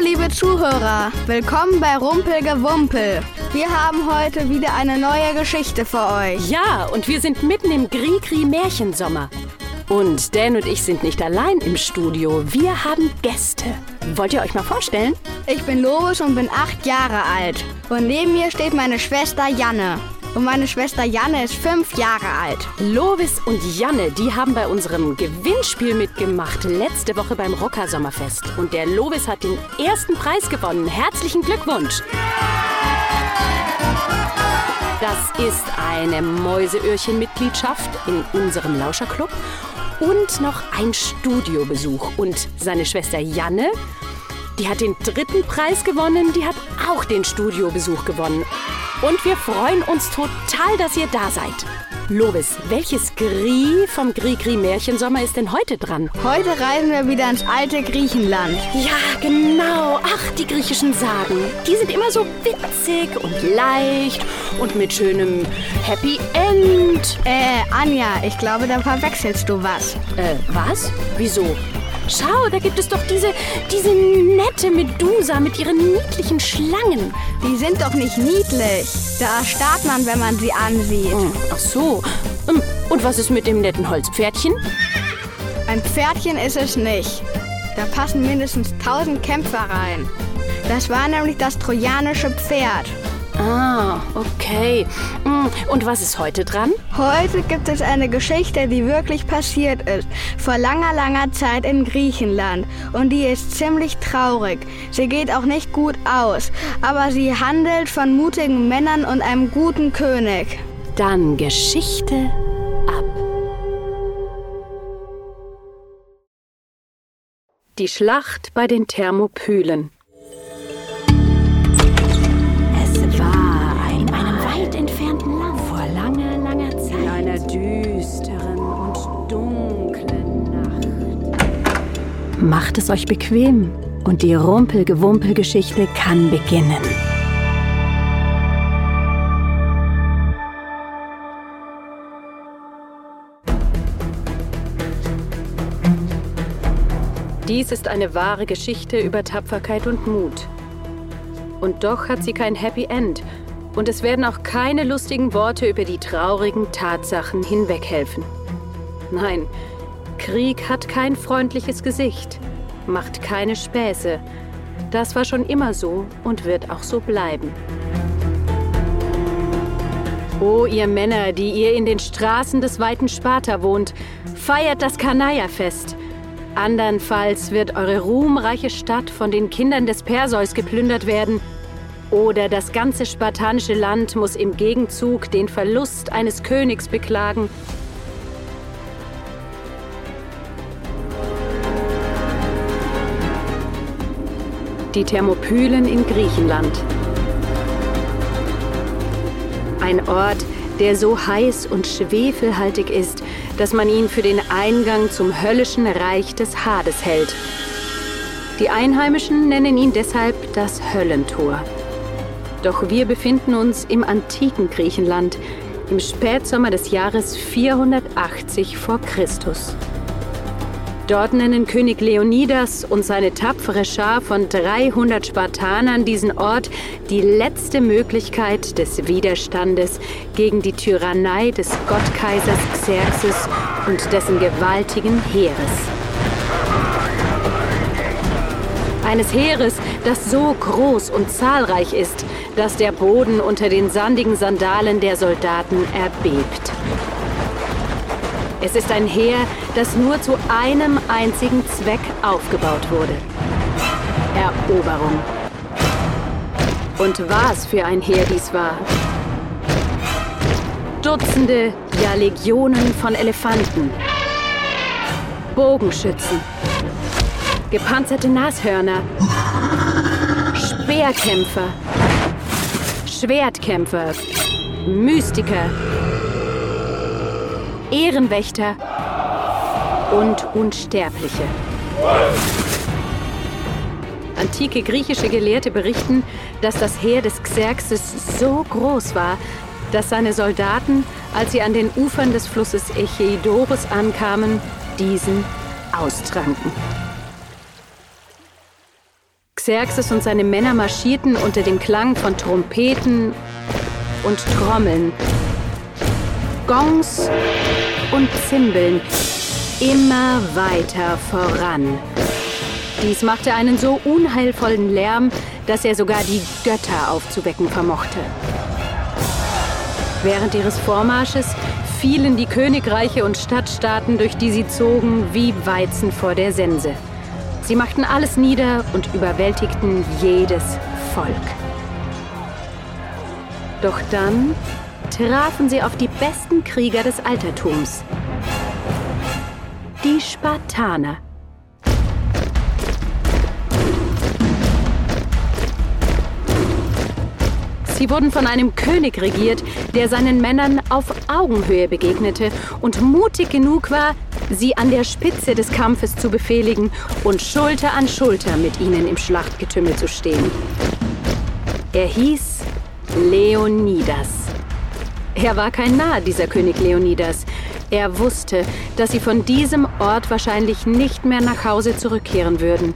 liebe Zuhörer, willkommen bei Rumpelgewumpel. Wir haben heute wieder eine neue Geschichte für euch. Ja, und wir sind mitten im Gri-Gri-Märchensommer. Und Dan und ich sind nicht allein im Studio. Wir haben Gäste. Wollt ihr euch mal vorstellen? Ich bin Lovis und bin acht Jahre alt. Und neben mir steht meine Schwester Janne. Und meine Schwester Janne ist fünf Jahre alt. Lovis und Janne, die haben bei unserem Gewinnspiel mitgemacht, letzte Woche beim Rocker Sommerfest. Und der Lovis hat den ersten Preis gewonnen. Herzlichen Glückwunsch! Das ist eine Mäuseöhrchen-Mitgliedschaft in unserem Lauscherclub und noch ein Studiobesuch. Und seine Schwester Janne, die hat den dritten Preis gewonnen, die hat auch den Studiobesuch gewonnen. Und wir freuen uns total, dass ihr da seid. Lovis, welches Gri vom Gri-Gri-Märchensommer ist denn heute dran? Heute reisen wir wieder ins alte Griechenland. Ja, genau. Ach, die griechischen Sagen. Die sind immer so witzig und leicht und mit schönem Happy End. Äh, Anja, ich glaube, da verwechselst du was. Äh, was? Wieso? Schau, da gibt es doch diese, diese nette Medusa mit ihren niedlichen Schlangen. Die sind doch nicht niedlich. Da erstarrt man, wenn man sie ansieht. Hm, ach so. Hm, Und was ist mit dem netten Holzpferdchen? Ein Pferdchen ist es nicht. Da passen mindestens tausend Kämpfer rein. Das war nämlich das trojanische Pferd. Ah, okay. Hm, Und was ist heute dran? Heute gibt es eine Geschichte, die wirklich passiert ist, vor langer, langer Zeit in Griechenland. Und die ist ziemlich traurig. Sie geht auch nicht gut aus, aber sie handelt von mutigen Männern und einem guten König. Dann Geschichte ab. Die Schlacht bei den Thermopylen. Es euch bequem und die Rumpelgewumpel-Geschichte kann beginnen. Dies ist eine wahre Geschichte über Tapferkeit und Mut. Und doch hat sie kein Happy End. Und es werden auch keine lustigen Worte über die traurigen Tatsachen hinweghelfen. Nein, Krieg hat kein freundliches Gesicht, macht keine Späße. Das war schon immer so und wird auch so bleiben. O ihr Männer, die ihr in den Straßen des weiten Sparta wohnt, feiert das Kanaja-Fest. Andernfalls wird eure ruhmreiche Stadt von den Kindern des Perseus geplündert werden. Oder das ganze spartanische Land muss im Gegenzug den Verlust eines Königs beklagen. Die Thermopylen in Griechenland. Ein Ort, der so heiß und schwefelhaltig ist, dass man ihn für den Eingang zum höllischen Reich des Hades hält. Die Einheimischen nennen ihn deshalb das Höllentor. Doch wir befinden uns im antiken Griechenland, im Spätsommer des Jahres 480 vor Christus. Dort nennen König Leonidas und seine tapfere Schar von 300 Spartanern diesen Ort die letzte Möglichkeit des Widerstandes gegen die Tyrannei des Gottkaisers Xerxes und dessen gewaltigen Heeres. Eines Heeres, das so groß und zahlreich ist, dass der Boden unter den sandigen Sandalen der Soldaten erbebt. Es ist ein Heer, das nur zu einem einzigen Zweck aufgebaut wurde. Eroberung. Und was für ein Heer dies war. Dutzende, ja Legionen von Elefanten. Bogenschützen. Gepanzerte Nashörner. Speerkämpfer. Schwertkämpfer. Mystiker. Ehrenwächter und Unsterbliche. Antike griechische Gelehrte berichten, dass das Heer des Xerxes so groß war, dass seine Soldaten, als sie an den Ufern des Flusses Echeidoros ankamen, diesen austranken. Xerxes und seine Männer marschierten unter dem Klang von Trompeten und Trommeln, Gongs und Zimbeln immer weiter voran. Dies machte einen so unheilvollen Lärm, dass er sogar die Götter aufzuwecken vermochte. Während ihres Vormarsches fielen die Königreiche und Stadtstaaten, durch die sie zogen, wie Weizen vor der Sense. Sie machten alles nieder und überwältigten jedes Volk. Doch dann trafen sie auf die besten Krieger des Altertums, die Spartaner. Sie wurden von einem König regiert, der seinen Männern auf Augenhöhe begegnete und mutig genug war, sie an der Spitze des Kampfes zu befehligen und Schulter an Schulter mit ihnen im Schlachtgetümmel zu stehen. Er hieß Leonidas. Er war kein Narr, dieser König Leonidas. Er wusste, dass sie von diesem Ort wahrscheinlich nicht mehr nach Hause zurückkehren würden.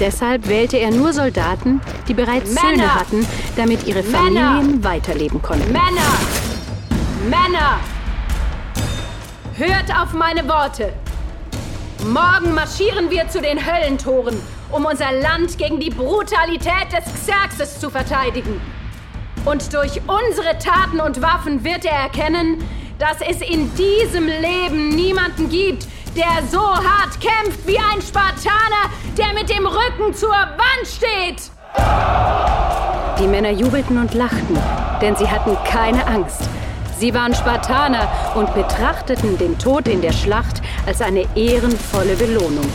Deshalb wählte er nur Soldaten, die bereits Männer! Söhne hatten, damit ihre Familien Männer! weiterleben konnten. Männer! Männer! Hört auf meine Worte! Morgen marschieren wir zu den Höllentoren, um unser Land gegen die Brutalität des Xerxes zu verteidigen. Und durch unsere Taten und Waffen wird er erkennen, dass es in diesem Leben niemanden gibt, der so hart kämpft wie ein Spartaner, der mit dem Rücken zur Wand steht. Die Männer jubelten und lachten, denn sie hatten keine Angst. Sie waren Spartaner und betrachteten den Tod in der Schlacht als eine ehrenvolle Belohnung.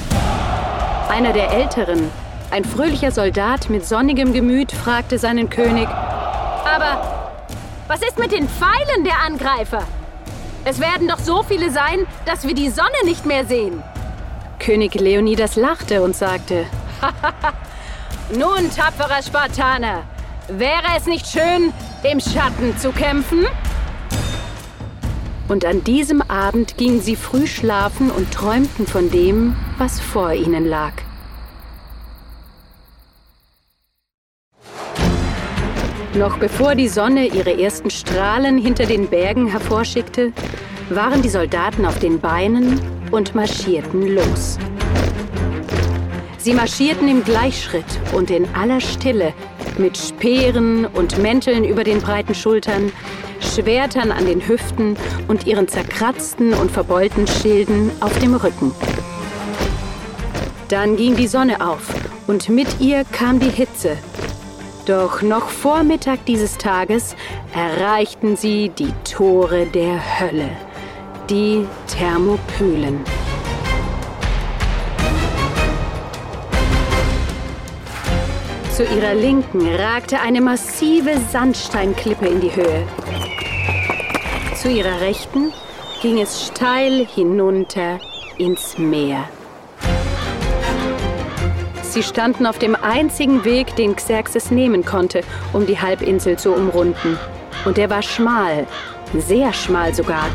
Einer der Älteren, ein fröhlicher Soldat mit sonnigem Gemüt, fragte seinen König, Aber was ist mit den Pfeilen der Angreifer? Es werden doch so viele sein, dass wir die Sonne nicht mehr sehen. König Leonidas lachte und sagte, Nun, tapferer Spartaner, wäre es nicht schön, im Schatten zu kämpfen? Und an diesem Abend gingen sie früh schlafen und träumten von dem, was vor ihnen lag. Noch bevor die Sonne ihre ersten Strahlen hinter den Bergen hervorschickte, waren die Soldaten auf den Beinen und marschierten los. Sie marschierten im Gleichschritt und in aller Stille, mit Speeren und Mänteln über den breiten Schultern, Schwertern an den Hüften und ihren zerkratzten und verbeulten Schilden auf dem Rücken. Dann ging die Sonne auf und mit ihr kam die Hitze doch noch vor Mittag dieses Tages erreichten sie die Tore der Hölle, die Thermopylen. Zu ihrer Linken ragte eine massive Sandsteinklippe in die Höhe. Zu ihrer Rechten ging es steil hinunter ins Meer. Sie standen auf dem einzigen Weg, den Xerxes nehmen konnte, um die Halbinsel zu umrunden. Und er war schmal, sehr schmal sogar.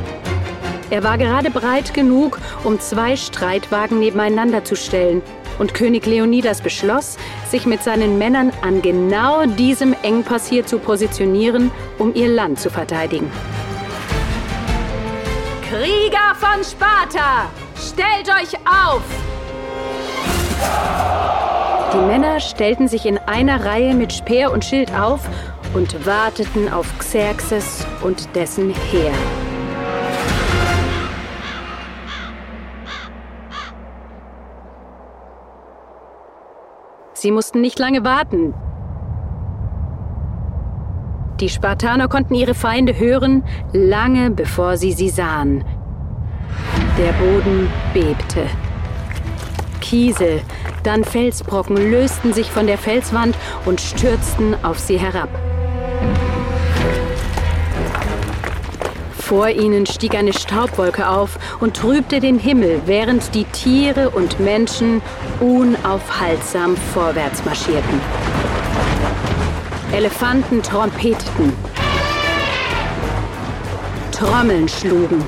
Er war gerade breit genug, um zwei Streitwagen nebeneinander zu stellen. Und König Leonidas beschloss, sich mit seinen Männern an genau diesem Engpass hier zu positionieren, um ihr Land zu verteidigen. Krieger von Sparta, stellt euch auf! Die Männer stellten sich in einer Reihe mit Speer und Schild auf und warteten auf Xerxes und dessen Heer. Sie mussten nicht lange warten. Die Spartaner konnten ihre Feinde hören, lange bevor sie sie sahen. Der Boden bebte. Kiesel, dann Felsbrocken lösten sich von der Felswand und stürzten auf sie herab. Vor ihnen stieg eine Staubwolke auf und trübte den Himmel, während die Tiere und Menschen unaufhaltsam vorwärts marschierten. Elefanten trompeteten. Trommeln schlugen.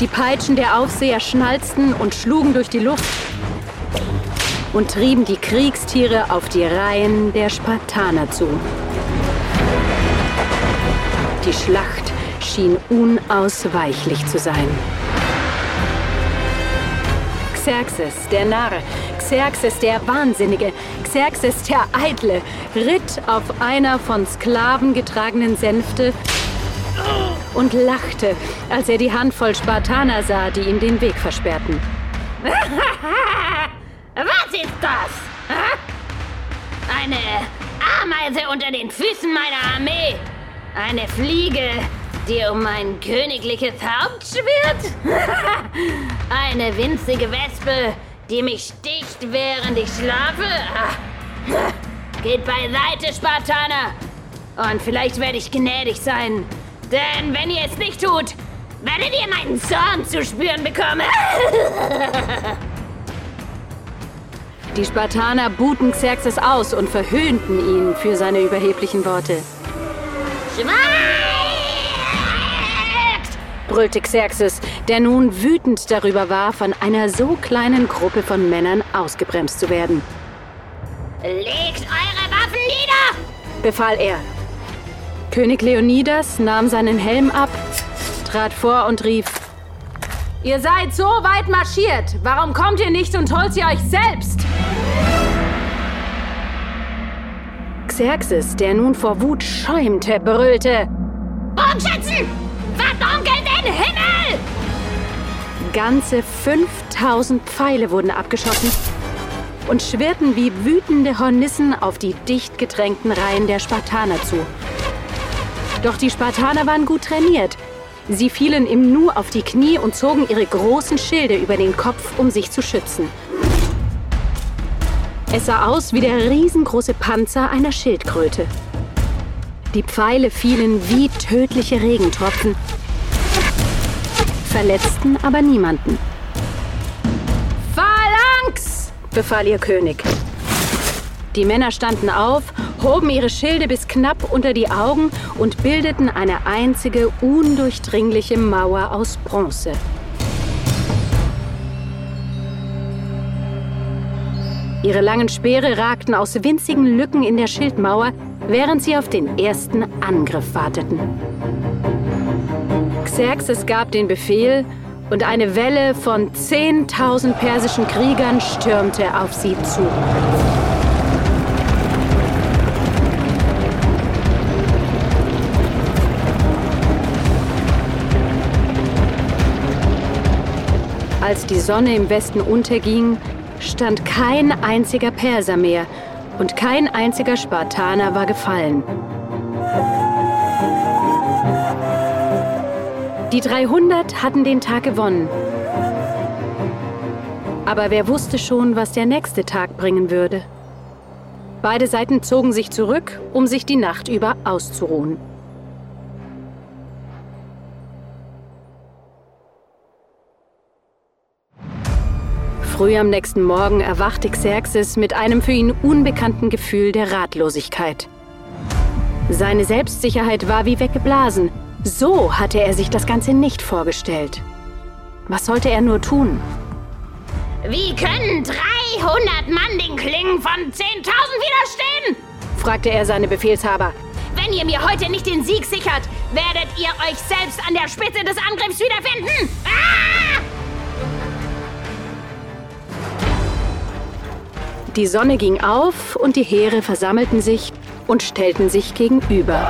Die Peitschen der Aufseher schnalzten und schlugen durch die Luft und trieben die Kriegstiere auf die Reihen der Spartaner zu. Die Schlacht schien unausweichlich zu sein. Xerxes, der Narr, Xerxes, der Wahnsinnige, Xerxes, der Eitle, ritt auf einer von Sklaven getragenen Sänfte und lachte, als er die Handvoll Spartaner sah, die ihm den Weg versperrten. Was ist das? Eine Ameise unter den Füßen meiner Armee. Eine Fliege, die um mein königliches Haupt schwirrt. Eine winzige Wespe, die mich sticht, während ich schlafe. Geht beiseite, Spartaner. Und vielleicht werde ich gnädig sein. Denn wenn ihr es nicht tut, werdet ihr meinen Zorn zu spüren bekommen. Die Spartaner buhten Xerxes aus und verhöhnten ihn für seine überheblichen Worte. Schweigt! brüllte Xerxes, der nun wütend darüber war, von einer so kleinen Gruppe von Männern ausgebremst zu werden. Legt eure Waffen nieder! befahl er. König Leonidas nahm seinen Helm ab, trat vor und rief: Ihr seid so weit marschiert. Warum kommt ihr nicht und holt sie euch selbst? Xerxes, der nun vor Wut schäumte, brüllte: Bogenschützen! Verdunkelt den Himmel! Ganze 5000 Pfeile wurden abgeschossen und schwirrten wie wütende Hornissen auf die dicht gedrängten Reihen der Spartaner zu. Doch die Spartaner waren gut trainiert. Sie fielen im Nu auf die Knie und zogen ihre großen Schilde über den Kopf, um sich zu schützen. Es sah aus wie der riesengroße Panzer einer Schildkröte. Die Pfeile fielen wie tödliche Regentropfen, verletzten aber niemanden. Phalanx! befahl ihr König. Die Männer standen auf, hoben ihre Schilde bis knapp unter die Augen und bildeten eine einzige undurchdringliche Mauer aus Bronze. Ihre langen Speere ragten aus winzigen Lücken in der Schildmauer, während sie auf den ersten Angriff warteten. Xerxes gab den Befehl und eine Welle von 10.000 persischen Kriegern stürmte auf sie zu. Als die Sonne im Westen unterging, stand kein einziger Perser mehr und kein einziger Spartaner war gefallen. Die 300 hatten den Tag gewonnen. Aber wer wusste schon, was der nächste Tag bringen würde? Beide Seiten zogen sich zurück, um sich die Nacht über auszuruhen. Früh am nächsten Morgen erwachte Xerxes mit einem für ihn unbekannten Gefühl der Ratlosigkeit. Seine Selbstsicherheit war wie weggeblasen. So hatte er sich das Ganze nicht vorgestellt. Was sollte er nur tun? Wie können 300 Mann den Klingen von 10.000 widerstehen? fragte er seine Befehlshaber. Wenn ihr mir heute nicht den Sieg sichert, werdet ihr euch selbst an der Spitze des Angriffs wiederfinden. Ah! Die Sonne ging auf und die Heere versammelten sich und stellten sich gegenüber.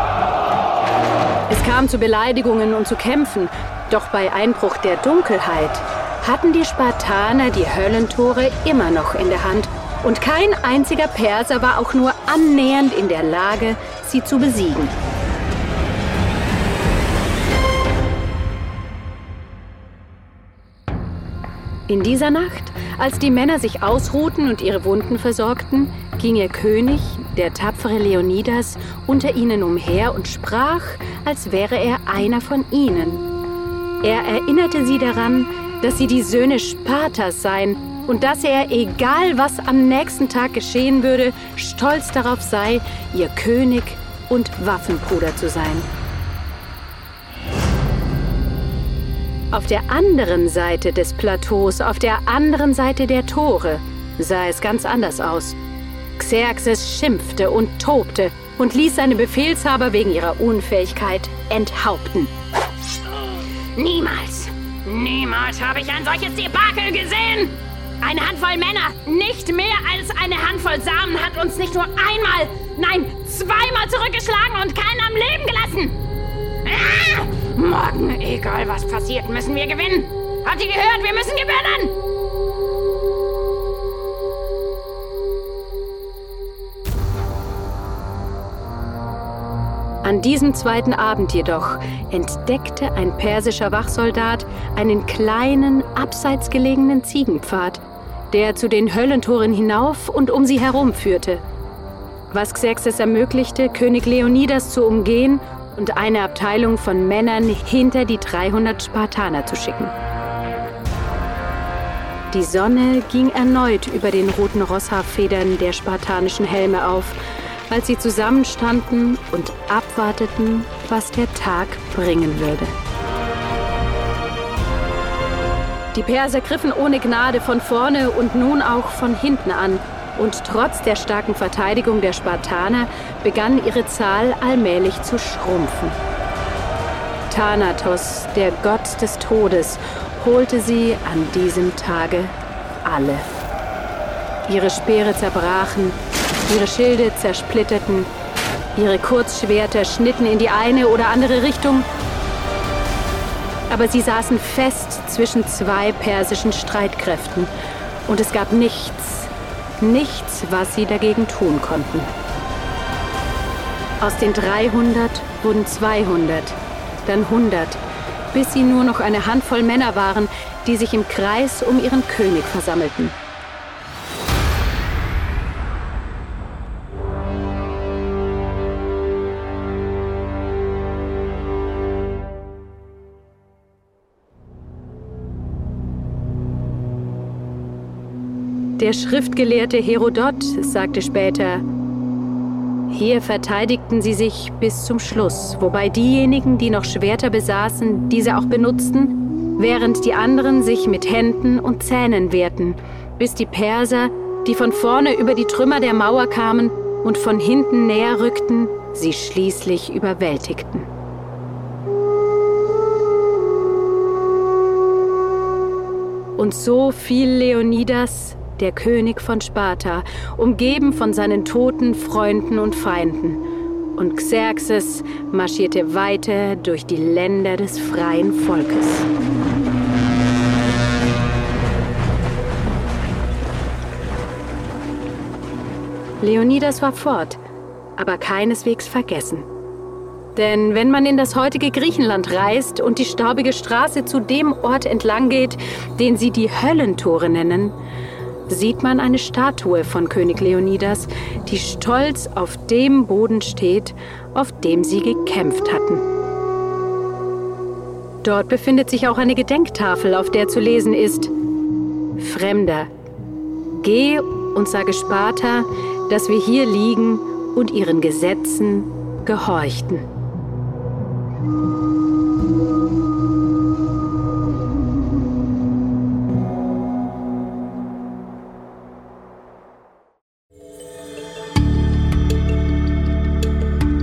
Es kam zu Beleidigungen und zu Kämpfen, doch bei Einbruch der Dunkelheit hatten die Spartaner die Höllentore immer noch in der Hand und kein einziger Perser war auch nur annähernd in der Lage, sie zu besiegen. In dieser Nacht, als die Männer sich ausruhten und ihre Wunden versorgten, ging ihr König, der tapfere Leonidas, unter ihnen umher und sprach, als wäre er einer von ihnen. Er erinnerte sie daran, dass sie die Söhne Spartas seien und dass er, egal was am nächsten Tag geschehen würde, stolz darauf sei, ihr König und Waffenbruder zu sein. Auf der anderen Seite des Plateaus, auf der anderen Seite der Tore, sah es ganz anders aus. Xerxes schimpfte und tobte und ließ seine Befehlshaber wegen ihrer Unfähigkeit enthaupten. Niemals, niemals habe ich ein solches Debakel gesehen! Eine Handvoll Männer, nicht mehr als eine Handvoll Samen, hat uns nicht nur einmal, nein, zweimal zurückgeschlagen und keinen am Leben gelassen! Ah! Morgen, egal was passiert, müssen wir gewinnen! Habt ihr gehört? Wir müssen gewinnen! An diesem zweiten Abend jedoch entdeckte ein persischer Wachsoldat einen kleinen, abseits gelegenen Ziegenpfad, der zu den Höllentoren hinauf und um sie herum führte. Was Xerxes ermöglichte, König Leonidas zu umgehen und eine Abteilung von Männern hinter die 300 Spartaner zu schicken. Die Sonne ging erneut über den roten Rosshaarfedern der spartanischen Helme auf, als sie zusammenstanden und abwarteten, was der Tag bringen würde. Die Perser griffen ohne Gnade von vorne und nun auch von hinten an, und trotz der starken Verteidigung der Spartaner begann ihre Zahl allmählich zu schrumpfen. Thanatos, der Gott des Todes, holte sie an diesem Tage alle. Ihre Speere zerbrachen, Ihre Schilde zersplitterten, ihre Kurzschwerter schnitten in die eine oder andere Richtung. Aber sie saßen fest zwischen zwei persischen Streitkräften und es gab nichts, nichts, was sie dagegen tun konnten. Aus den 300 wurden 200, dann 100, bis sie nur noch eine Handvoll Männer waren, die sich im Kreis um ihren König versammelten. Der Schriftgelehrte Herodot sagte später, hier verteidigten sie sich bis zum Schluss, wobei diejenigen, die noch Schwerter besaßen, diese auch benutzten, während die anderen sich mit Händen und Zähnen wehrten, bis die Perser, die von vorne über die Trümmer der Mauer kamen und von hinten näher rückten, sie schließlich überwältigten. Und so fiel Leonidas der König von Sparta, umgeben von seinen toten Freunden und Feinden. Und Xerxes marschierte weiter durch die Länder des freien Volkes. Leonidas war fort, aber keineswegs vergessen. Denn wenn man in das heutige Griechenland reist und die staubige Straße zu dem Ort entlang geht, den sie die Höllentore nennen, sieht man eine Statue von König Leonidas, die stolz auf dem Boden steht, auf dem sie gekämpft hatten. Dort befindet sich auch eine Gedenktafel, auf der zu lesen ist, Fremder, geh und sage Sparta, dass wir hier liegen und ihren Gesetzen gehorchten.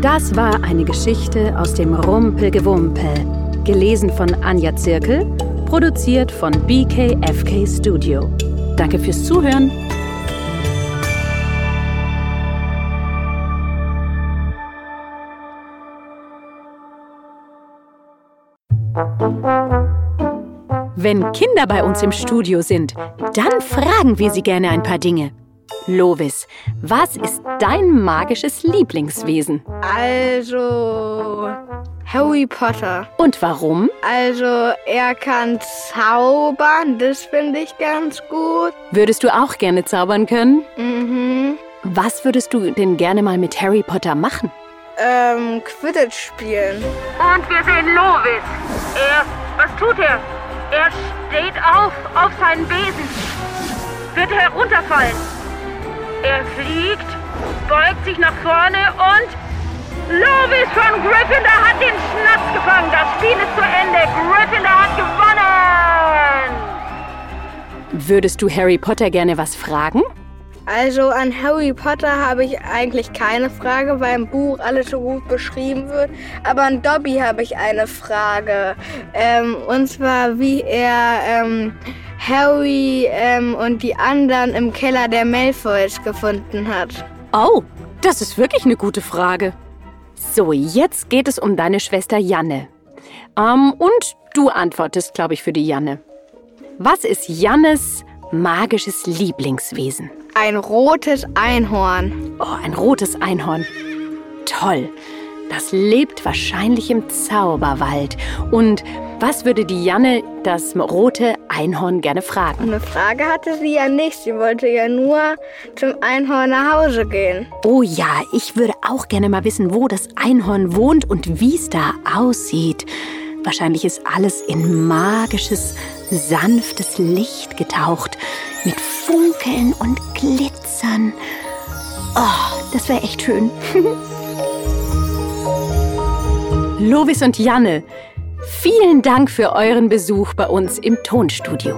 Das war eine Geschichte aus dem Rumpelgewumpel, gelesen von Anja Zirkel, produziert von BKFK Studio. Danke fürs Zuhören. Wenn Kinder bei uns im Studio sind, dann fragen wir sie gerne ein paar Dinge. Lovis, was ist dein magisches Lieblingswesen? Also Harry Potter. Und warum? Also er kann zaubern, das finde ich ganz gut. Würdest du auch gerne zaubern können? Mhm. Was würdest du denn gerne mal mit Harry Potter machen? Ähm, Quidditch spielen. Und wir sehen Lovis. Er, was tut er? Er steht auf, auf seinen Besen. Wird herunterfallen. Er fliegt, beugt sich nach vorne und Lovis von Gryffindor hat den Schnaps gefangen. Das Spiel ist zu Ende. Gryffindor hat gewonnen. Würdest du Harry Potter gerne was fragen? Also an Harry Potter habe ich eigentlich keine Frage, weil im Buch alles so gut beschrieben wird. Aber an Dobby habe ich eine Frage. Ähm, und zwar, wie er ähm, Harry ähm, und die anderen im Keller der Malfoys gefunden hat. Oh, das ist wirklich eine gute Frage. So, jetzt geht es um deine Schwester Janne. Ähm, und du antwortest, glaube ich, für die Janne. Was ist Jannes magisches Lieblingswesen? Ein rotes Einhorn. Oh, ein rotes Einhorn. Toll. Das lebt wahrscheinlich im Zauberwald. Und was würde die Janne, das rote Einhorn, gerne fragen? Eine Frage hatte sie ja nicht. Sie wollte ja nur zum Einhorn nach Hause gehen. Oh ja, ich würde auch gerne mal wissen, wo das Einhorn wohnt und wie es da aussieht. Wahrscheinlich ist alles in magisches, sanftes Licht getaucht, mit Funkeln und Glitzern. Oh, das wäre echt schön. Lovis und Janne, vielen Dank für euren Besuch bei uns im Tonstudio.